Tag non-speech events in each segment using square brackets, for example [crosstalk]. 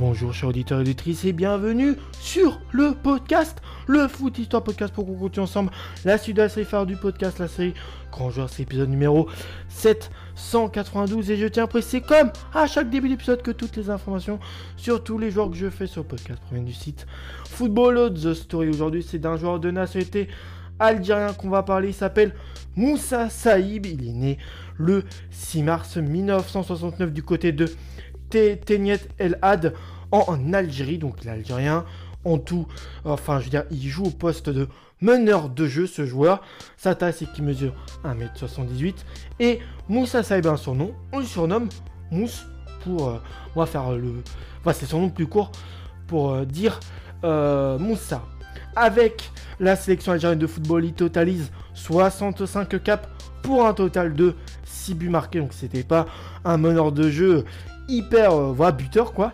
Bonjour chers auditeurs et auditrices et bienvenue sur le podcast, le Foot Histoire Podcast pour qu'on continue ensemble la suite de la série phare du podcast, la série Grand Joueur, c'est l'épisode numéro 792 et je tiens à préciser comme à chaque début d'épisode que toutes les informations sur tous les joueurs que je fais sur le podcast proviennent du site Football The Story. Aujourd'hui c'est d'un joueur de nationalité algérien qu'on va parler, il s'appelle Moussa Saïb, il est né le 6 mars 1969 du côté de Téniet El Had en Algérie, donc l'Algérien. En tout, enfin, je veux dire, il joue au poste de meneur de jeu, ce joueur. Sa taille, c'est qu'il mesure 1m78. Et Moussa Saïb a un surnom. On le surnomme Mousse pour. Euh, on va faire le. Enfin, c'est son nom plus court pour euh, dire euh, Moussa. Avec la sélection algérienne de football, il totalise 65 caps pour un total de 6 buts marqués. Donc, c'était pas un meneur de jeu hyper euh, buteur quoi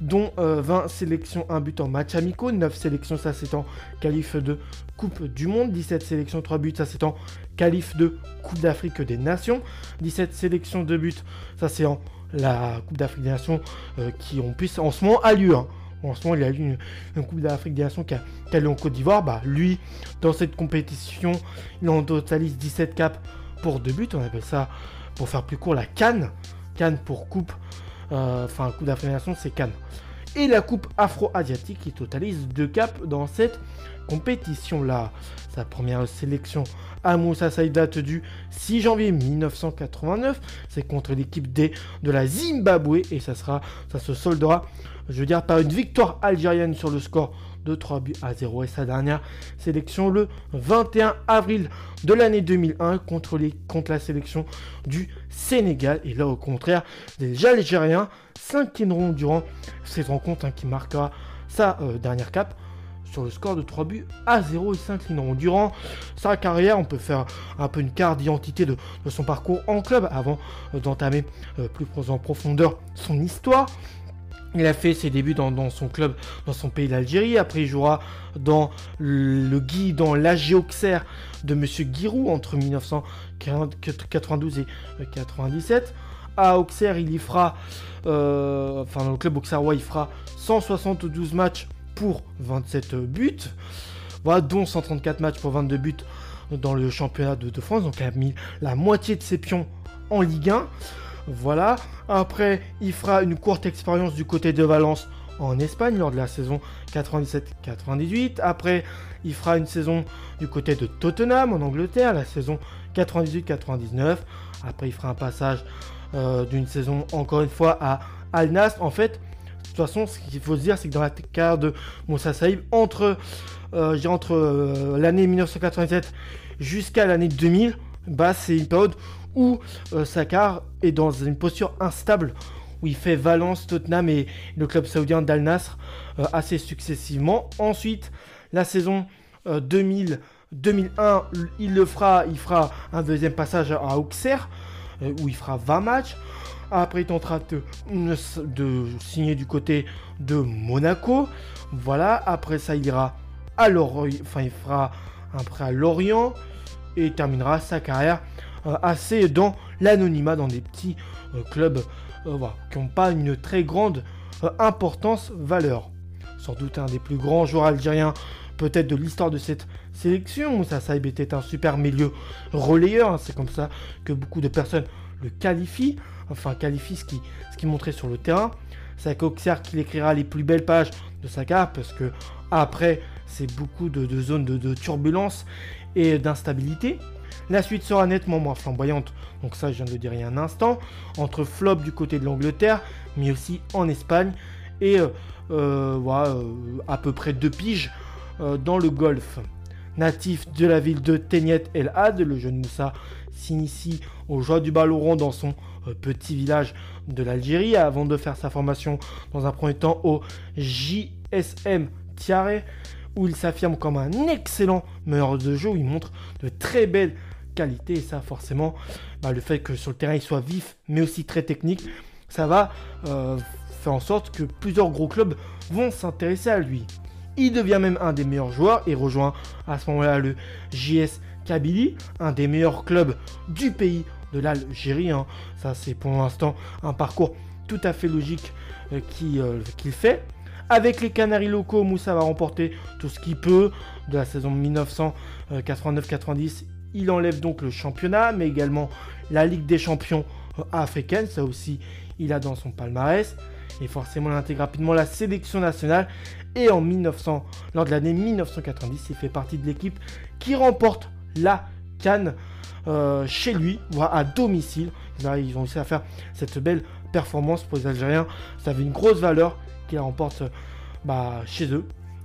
dont 20 euh, sélections, 1 but en match amicaux, 9 sélections, ça c'est en qualif de Coupe du Monde, 17 sélections, 3 buts, ça c'est en qualif de Coupe d'Afrique des Nations, 17 sélections, 2 buts, ça c'est en la Coupe d'Afrique des Nations euh, qui en plus en ce moment a lieu. Hein. En ce moment, il y a eu une, Coupe d'Afrique des Nations qui a, lieu en Côte d'Ivoire. Bah, lui, dans cette compétition, il en totalise 17 caps pour 2 buts. On appelle ça, pour faire plus court, la Cannes. Cannes pour Coupe enfin, Coupe d'Afrique c'est Cannes. Et la Coupe Afro-Asiatique qui totalise deux caps dans cette compétition-là. Sa première sélection à Moussa date du 6 janvier 1989. C'est contre l'équipe D de la Zimbabwe et ça sera, ça se soldera, je veux dire, par une victoire algérienne sur le score de 3 buts à 0 et sa dernière sélection le 21 avril de l'année 2001 contre, les, contre la sélection du Sénégal. Et là, au contraire, les Algériens s'inclineront durant cette rencontre hein, qui marquera sa euh, dernière cape sur le score de 3 buts à 0 et s'inclineront. Durant sa carrière, on peut faire un peu une carte d'identité de, son parcours en club avant euh, d'entamer euh, plus en profondeur son histoire. Il a fait ses débuts dans, son club, dans son pays d'Algérie. Après, il jouera dans le Guy, dans l'AG Auxerre de Monsieur Giroud entre 1992 et 97. À Auxerre, il y fera, euh, enfin le club auxerrois, il fera 172 matchs pour 27 buts, voilà, dont 134 matchs pour 22 buts dans le championnat de, de France. Donc, il a mis la moitié de ses pions en Ligue 1. Voilà. Après, il fera une courte expérience du côté de Valence en Espagne lors de la saison 97-98. Après, il fera une saison du côté de Tottenham en Angleterre, la saison 98-99. Après, il fera un passage euh, d'une saison encore une fois à Al Nassr. En fait, de toute façon, ce qu'il faut se dire, c'est que dans la carrière de Moussa Saïb, entre, euh, entre euh, l'année 1997 jusqu'à l'année 2000, bah, c'est une période où euh, Sakar est dans une posture instable, où il fait Valence, Tottenham et le club saoudien d'Al Nasr euh, assez successivement. Ensuite, la saison 2000, euh, 2001, il le fera, il fera un deuxième passage à Auxerre, où il fera 20 matchs. Après, il tentera de, signer du côté de Monaco. Voilà. Après ça, il ira à Lorient. Enfin, il fera un prêt à Lorient et terminera sa carrière assez dans l'anonymat, dans des petits euh, clubs euh, qui n'ont pas une très grande importance, valeur. Sans doute un des plus grands joueurs algériens peut-être de l'histoire de cette sélection. Moussa Saïb était un super milieu relayeur, hein. c'est comme ça que beaucoup de personnes le qualifient, enfin qualifient ce qui, ce qui montrait sur le terrain. C'est Auxerre qu'il écrira les plus belles pages de sa carte parce que après c'est beaucoup de, zones de, de turbulence et d'instabilité. La suite sera nettement moins flamboyante, donc ça je viens de le dire il y a un instant, entre flop du côté de l'Angleterre, mais aussi en Espagne, et euh, euh, euh, à peu près deux piges dans le golf. Natif de la ville de Teniet El Had, le jeune Moussa s'initie aux joies du ballon rond dans son petit village de l'Algérie avant de faire sa formation dans un premier temps au JSM Tiare où il s'affirme comme un excellent meneur de jeu, où il montre de très belles qualité. Et ça, forcément, bah, le fait que sur le terrain il soit vif, mais aussi très technique, ça va euh, faire en sorte que plusieurs gros clubs vont s'intéresser à lui. Il devient même un des meilleurs joueurs et rejoint à ce moment-là le JS Kabylie, un des meilleurs clubs du pays de l'Algérie. Hein. Ça, c'est pour l'instant un parcours tout à fait logique qu'il fait. Avec les Canaries locaux, Moussa va remporter tout ce qu'il peut de la saison 1989-90. Il enlève donc le championnat, mais également la Ligue des champions africaine. Ça aussi, il a dans son palmarès. Et forcément, il intègre rapidement la sélection nationale. Et en 1900, lors de l'année 1990, il fait partie de l'équipe qui remporte la Cannes euh, chez lui, voire à domicile. Là, ils ont réussi à faire cette belle performance pour les Algériens. Ça avait une grosse valeur qu'il remporte bah, chez eux.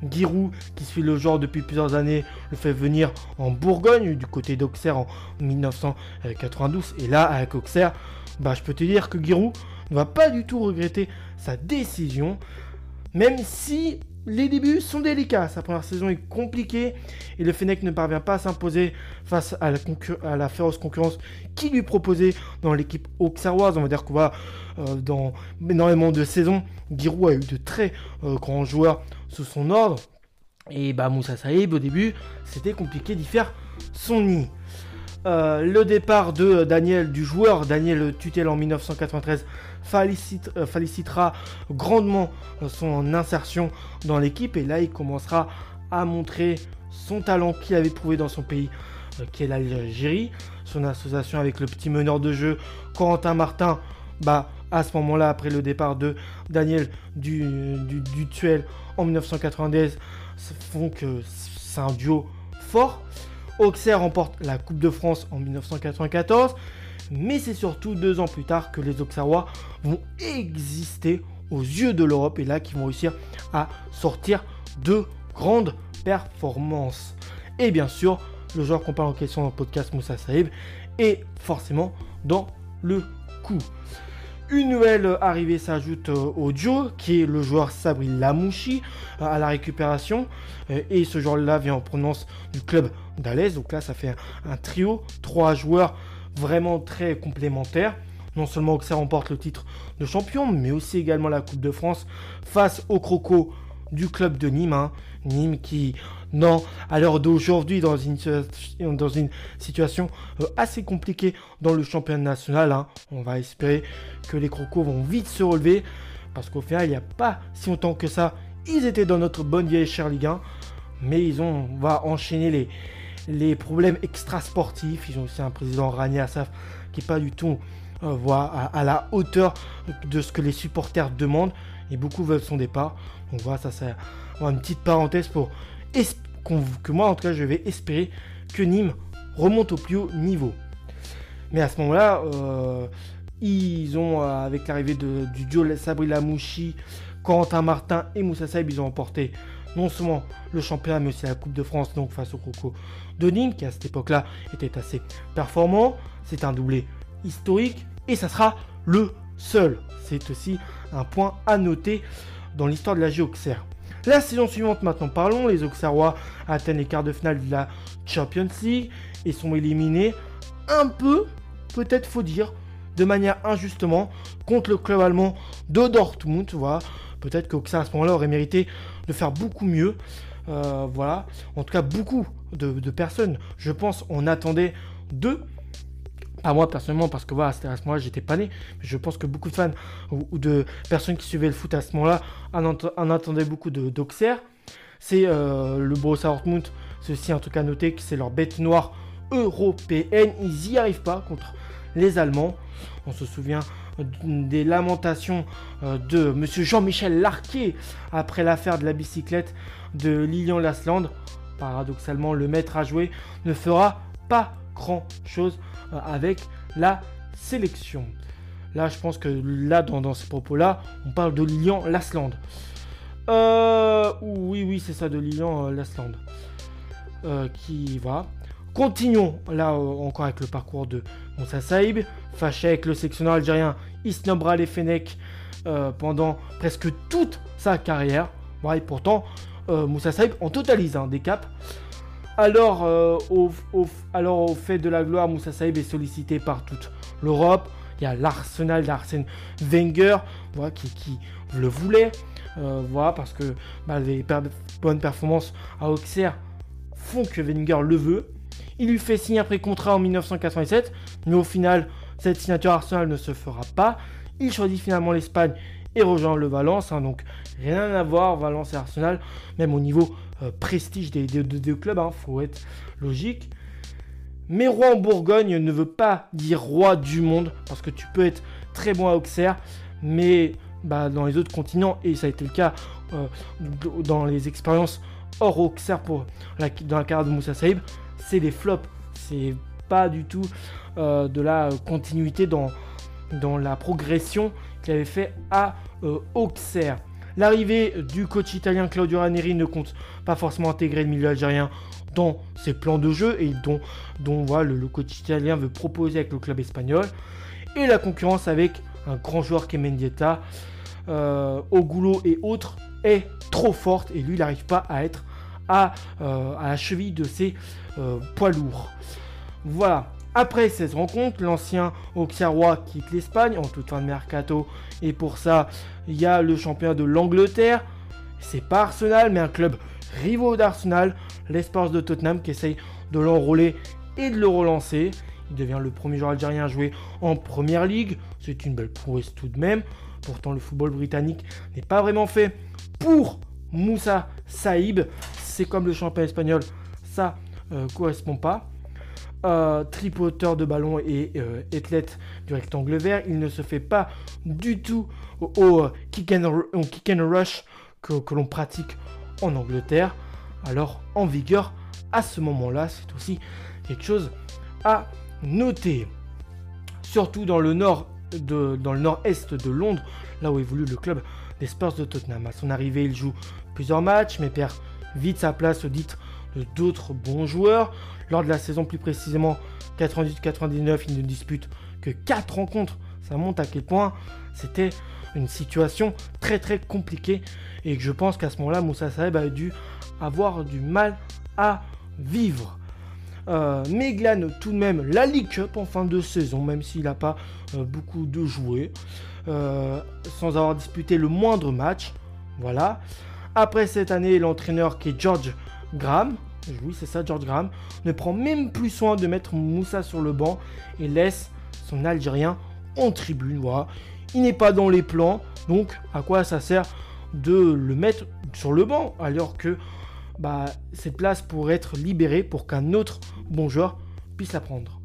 Giroud, qui suit le joueur depuis plusieurs années, le fait venir en Bourgogne, du côté d'Auxerre en 1992. Et là, avec Auxerre, bah, je peux te dire que Giroud ne va pas du tout regretter sa décision, même si les débuts sont délicats. Sa première saison est compliquée et le Fennec ne parvient pas à s'imposer face à la, féroce concurrence qui lui proposait dans l'équipe auxerroise. On va dire qu'on va euh, dans énormément de saisons. Giroud a eu de très euh, grands joueurs sous son ordre. Et bah Moussa Saïb au début, c'était compliqué d'y faire son nid. Euh, le départ de Daniel, du joueur Daniel Tutel en 1993, euh, félicitera grandement son insertion dans l'équipe et là il commencera à montrer son talent qu'il avait prouvé dans son pays, euh, qui est l'Algérie. Son association avec le petit meneur de jeu Corentin Martin, bah à ce moment-là, après le départ de Daniel du, du, Tuel en 1990, font que c'est un duo fort. Auxerre remporte la Coupe de France en 1994, mais c'est surtout deux ans plus tard que les Auxerrois vont exister aux yeux de l'Europe et là qu'ils vont réussir à sortir de grandes performances. Et bien sûr, le joueur qu'on parle en question dans le podcast Moussa Saïb est forcément dans le coup. Une nouvelle arrivée s'ajoute euh, au duo, qui est le joueur Sabri Lamouchi euh, à la récupération. Euh, et ce joueur-là vient en provenance du club d'Alès. Donc là, ça fait un trio, trois joueurs vraiment très complémentaires. Non seulement Auxerre remporte le titre de champion, mais aussi également la Coupe de France face au Croco du club de Nîmes. Hein. Nîmes qui, non, à l'heure d'aujourd'hui, dans une, dans une situation euh, assez compliquée dans le championnat national. Hein. On va espérer que les Crocos vont vite se relever. Parce qu'au final, il n'y a pas si longtemps que ça, ils étaient dans notre bonne vieille chère Ligue 1. Mais ils ont, on va enchaîner les, les problèmes extrasportifs. Ils ont aussi un président Rani Assaf qui n'est pas du tout euh, à, la hauteur de ce que les supporters demandent. Et beaucoup veulent son départ. Donc voilà, ça c'est une petite parenthèse pour que moi en tout cas je vais espérer que Nîmes remonte au plus haut niveau. Mais à ce moment-là, euh, ils ont, euh, avec l'arrivée du duo Sabri Lamouchi, Corentin Martin et Moussa Saïb, ils ont emporté non seulement le championnat, mais aussi la Coupe de France, donc face au Coco de Nîmes, qui à cette époque-là était assez performant. C'est un doublé historique et ça sera le seul. C'est aussi un point à noter dans l'histoire de la Géoxer. La saison suivante, maintenant parlons, les Auxerrois atteignent les quarts de finale de la Champions League et sont éliminés un peu, peut-être faut dire, de manière injustement contre le club allemand de Dortmund. Voilà. Peut-être qu'Auxerre à ce moment-là aurait mérité de faire beaucoup mieux. Euh, voilà. En tout cas, beaucoup de, personnes, je pense, on attendait de à moi personnellement, parce que voilà, à ce moment-là, j'étais pas né. Mais je pense que beaucoup de fans ou, de personnes qui suivaient le foot à ce moment-là en, attendaient beaucoup d'Auxerre. C'est euh, le Borussia Dortmund, aussi un truc à noter que c'est leur bête noire européenne. Ils n'y arrivent pas contre les Allemands. On se souvient des lamentations euh, de monsieur Jean-Michel Larquet après l'affaire de la bicyclette de Lilian Lasland. Paradoxalement, le maître à jouer ne fera pas grand chose euh, avec la sélection. Là, je pense que là, dans, ces propos-là, on parle de Lilian Lasland. Euh, oui, oui, c'est ça, de Lilian Lasland. qui va. Continuons là encore avec le parcours de Moussa Saïb, fâché avec le sectionneur algérien Isnobra Lefenek euh, pendant presque toute sa carrière. et pourtant, euh, Moussa Saïb en totalise des caps. Alors, euh, au, fait de la gloire, Moussa Saïb est sollicité par toute l'Europe. Il y a l'Arsenal d'Arsène Wenger voilà, qui, le voulait. parce que bah, les bonnes performances à Auxerre font que Wenger le veut. Il lui fait signer un pré-contrat en 1987, mais au final, cette signature Arsenal ne se fera pas. Il choisit finalement l'Espagne et rejoint le Valence. Hein, donc rien à voir, Valence et Arsenal, même au niveau euh, prestige des deux clubs, hein, faut être logique. Mais roi en Bourgogne ne veut pas dire roi du monde, parce que tu peux être très bon à Auxerre, mais bah, dans les autres continents, et ça a été le cas euh, dans les expériences hors Auxerre pour dans la carrière de Moussa Saïb, c'est des flops. C'est pas du tout euh, de la continuité dans, dans la progression qu'il avait fait à euh, Auxerre. L'arrivée du coach italien Claudio Ranieri ne compte pas forcément intégrer le milieu algérien dans ses plans de jeu et dont, dont voilà, le, coach italien veut proposer avec le club espagnol. Et la concurrence avec un grand joueur qui est Mendieta, euh, Ogulo et autres est trop forte et lui n'arrive pas à être à, à, la cheville de ses euh, poids lourds. Voilà. Après 16 rencontres, l'ancien Auxerrois quitte l'Espagne en toute fin de mercato. Et pour ça, il y a le champion de l'Angleterre. C'est pas Arsenal, mais un club rivaux d'Arsenal, l'espace de Tottenham, qui essaye de l'enrôler et de le relancer. Il devient le premier joueur algérien à jouer en première ligue. C'est une belle prouesse tout de même. Pourtant, le football britannique n'est pas vraiment fait pour Moussa Saïb. C'est comme le champion espagnol, ça correspond pas. Euh, tripoteur de ballon et euh, athlète du rectangle vert, il ne se fait pas du tout au, kick, and, rush que, que l'on pratique en Angleterre. Alors en vigueur à ce moment-là, c'est aussi quelque chose à noter. Surtout dans le nord de, dans le nord-est de Londres, là où évolue le club des Spurs de Tottenham. À son arrivée, il joue plusieurs matchs, mais perd vite sa place au titre d'autres bons joueurs. Lors de la saison plus précisément 98-99, il ne dispute que 4 rencontres. Ça montre à quel point c'était une situation très très compliquée et que je pense qu'à ce moment-là, Moussa Saeb a dû avoir du mal à vivre. Euh, mais glane tout de même la League Cup en fin de saison, même s'il n'a pas euh, beaucoup de jouets, euh, sans avoir disputé le moindre match. Voilà. Après cette année, l'entraîneur qui est George Graham, oui c'est ça George Graham, ne prend même plus soin de mettre Moussa sur le banc et laisse son Algérien en tribune. Voilà. Il n'est pas dans les plans, donc à quoi ça sert de le mettre sur le banc alors que bah, cette place pourrait être libérée pour qu'un autre bon joueur puisse la prendre.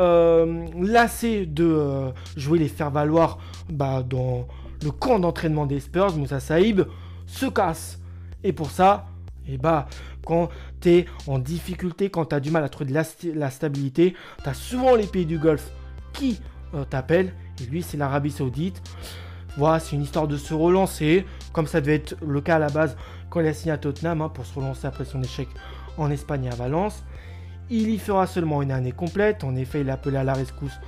Euh, lassé de euh, jouer les faire valoir bah, dans le camp d'entraînement des Spurs, Moussa Saïb se casse. Et pour ça, et eh bah, quand tu es en difficulté, quand tu as du mal à trouver de la, stabilité, tu as souvent les pays du Golfe qui euh, t'appellent. Et lui, c'est l'Arabie Saoudite. Voilà, c'est une histoire de se relancer, comme ça devait être le cas à la base quand il a signé à Tottenham hein, pour se relancer après son échec en Espagne et à Valence. Il y fera seulement une année complète. En effet, il est appelé à la rescousse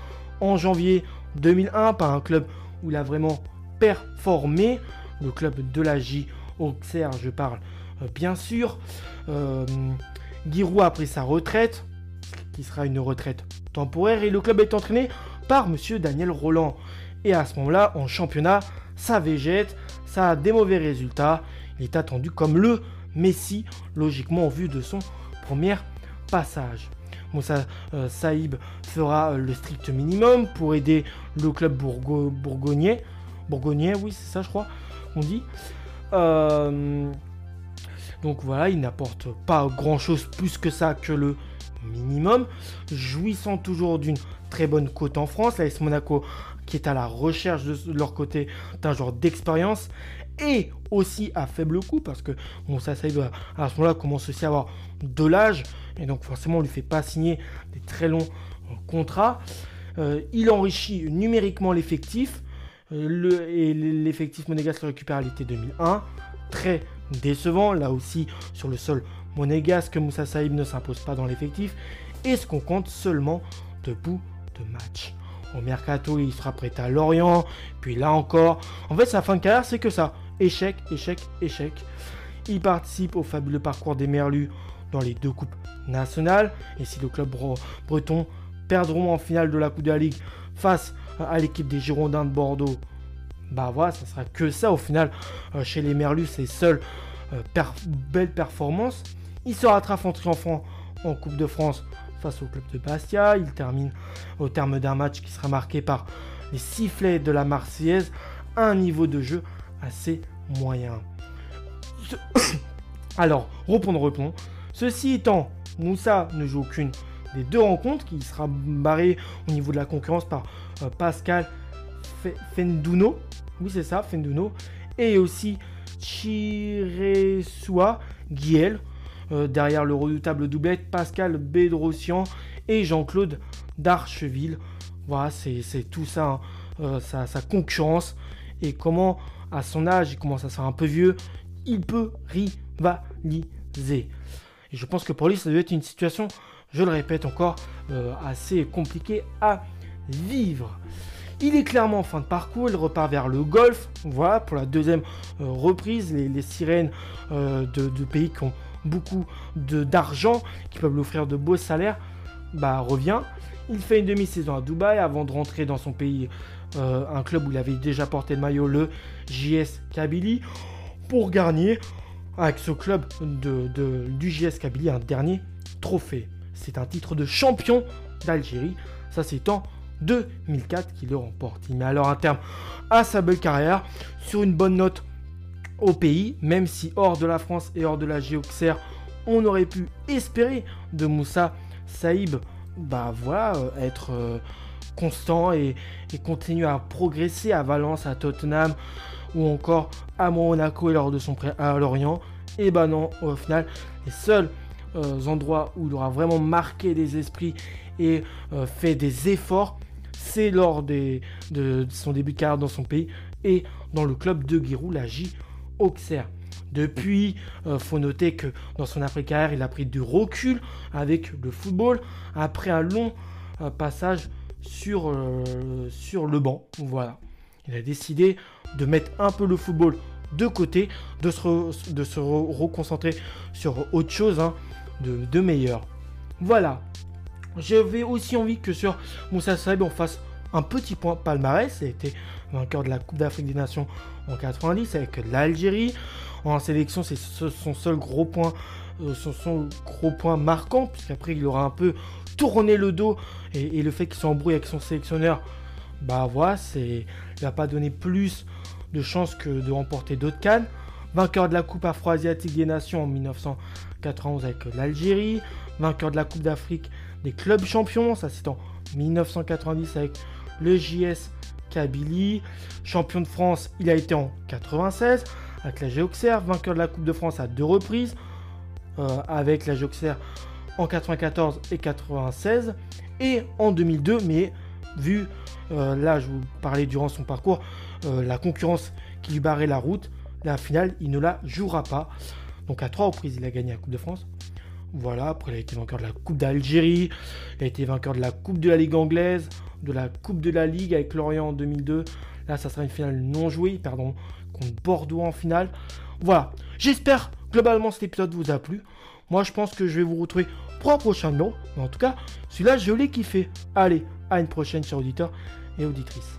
en janvier 2001 par un club où il a vraiment performé. Le club de la J Auxerre, je parle bien sûr. Euh, Giroud a pris sa retraite, qui sera une retraite temporaire, et le club est entraîné par monsieur Daniel Roland. Et à ce moment-là, en championnat, ça végète, ça a des mauvais résultats. Il est attendu comme le Messi, logiquement, en vue de son premier passage. Moussa euh, Saïb fera euh, le strict minimum pour aider le club bourgognais. Bourgognais, oui, c'est ça, je crois, on dit. Euh, donc voilà, il n'apporte pas grand-chose plus que ça que le minimum. Jouissant toujours d'une très bonne cote en France, la S Monaco qui est à la recherche de, leur côté d'un genre d'expérience et aussi à faible coût parce que bon ça à ce moment-là commence aussi à avoir de l'âge et donc forcément on lui fait pas signer des très longs euh, contrats. Euh, il enrichit numériquement l'effectif euh, et l'effectif monégasque récupère à l'été 2001. Très décevant là aussi sur le sol monégasque Moussa Saïb ne s'impose pas dans l'effectif et ce qu'on compte seulement de bout de match. Au mercato, il sera prêt à Lorient. Puis là encore. En fait, sa fin de carrière, c'est que ça. Échec, échec, échec. Il participe au fabuleux parcours des Merlus dans les deux coupes nationales. Et si le club breton perdront en finale de la Coupe de la Ligue face à l'équipe des Girondins de Bordeaux, bah voilà, ça sera que ça au final. Euh, chez les Merlus, c'est seules euh, belles performances. Il sera triomphant en Coupe de France face au club de Bastia. Il termine au terme d'un match qui sera marqué par les sifflets de la Marseillaise, un niveau de jeu assez moyen. [coughs] Alors, reprenons, reprenons. Ceci étant, Moussa ne joue aucune des deux rencontres, qui sera barré au niveau de la concurrence par euh, Pascal Fenduno. Oui, c'est ça, Fenduno. Et aussi Chiresua Guiel. Euh, derrière le redoutable doublette, Pascal Bédrossian et Jean-Claude Darcheville. Voilà, c'est tout ça, hein. euh, sa, concurrence. Et comment, à son âge, il commence à se faire un peu vieux, il peut rivaliser. Et je pense que pour lui, ça doit être une situation, je le répète encore, euh, assez compliquée à vivre. Il est clairement en fin de parcours, il repart vers le golf. Voilà, pour la deuxième reprise, les, sirènes de, de, pays qui ont beaucoup d'argent, qui peuvent l'offrir de beaux salaires, bah revient. Il fait une demi-saison à Dubaï avant de rentrer dans son pays, euh, un club où il avait déjà porté le maillot, le JS Kabylie, pour gagner avec ce club du JS Kabylie un dernier trophée. C'est un titre de champion d'Algérie. Ça, c'est en 2004 qu'il le remporte. Il met alors un terme à sa belle carrière sur une bonne note au pays, même si hors de la France et hors de la Géoxère, on aurait pu espérer de Moussa Saïb, bah voilà, euh, être euh, constant et, continuer à progresser à Valence, à Tottenham ou encore à Monaco et lors de son prêt à Lorient. Et bah non, au final, les seuls euh, endroits où il aura vraiment marqué des esprits et fait des efforts, c'est lors de, son début de carrière dans son pays et dans le club de Giroud, la J Auxerre. Depuis, euh, faut noter que dans son après-carrière, il a pris du recul avec le football après un long euh, passage sur, euh, sur le banc. Voilà. Il a décidé de mettre un peu le football de côté, de se, de se reconcentrer sur autre chose hein, de, de, meilleur. Voilà. J'avais aussi envie que sur Moussa Saïb, on fasse un petit point palmarès. Été vainqueur de la Coupe d'Afrique des Nations en 90 avec l'Algérie. En sélection, c'est son seul gros point, euh, son, gros point marquant, puisqu'après il aura un peu tourné le dos et, le fait qu'il soit embrouillé avec son sélectionneur, bah voilà, c'est, il va pas donné plus de chances que de remporter d'autres cannes. Vainqueur de la Coupe Afro-Asiatique des Nations en 1991 avec l'Algérie. Vainqueur de la Coupe d'Afrique des clubs champions, ça c'est en 1990 avec le JS Kabylie. Champion de France, il a été en 96 avec la Géoxer, vainqueur de la Coupe de France à deux reprises euh, avec la Géoxer en 94 et 96 et en 2002 mais vu euh, là je vous parlais durant son parcours euh, la concurrence qui lui barrait la route la finale il ne la jouera pas. Donc à trois reprises il a gagné la Coupe de France voilà après il a été vainqueur de la Coupe d'Algérie il a été vainqueur de la Coupe de la Ligue anglaise de la Coupe de la Ligue avec Lorient en 2002. Là, ça sera une finale non jouée, pardon, contre Bordeaux en finale. Voilà. J'espère globalement cet épisode vous a plu. Moi, je pense que je vais vous retrouver pour. Mais en tout cas, celui-là, je l'ai kiffé. Allez, à une prochaine, chers auditeurs et auditrices.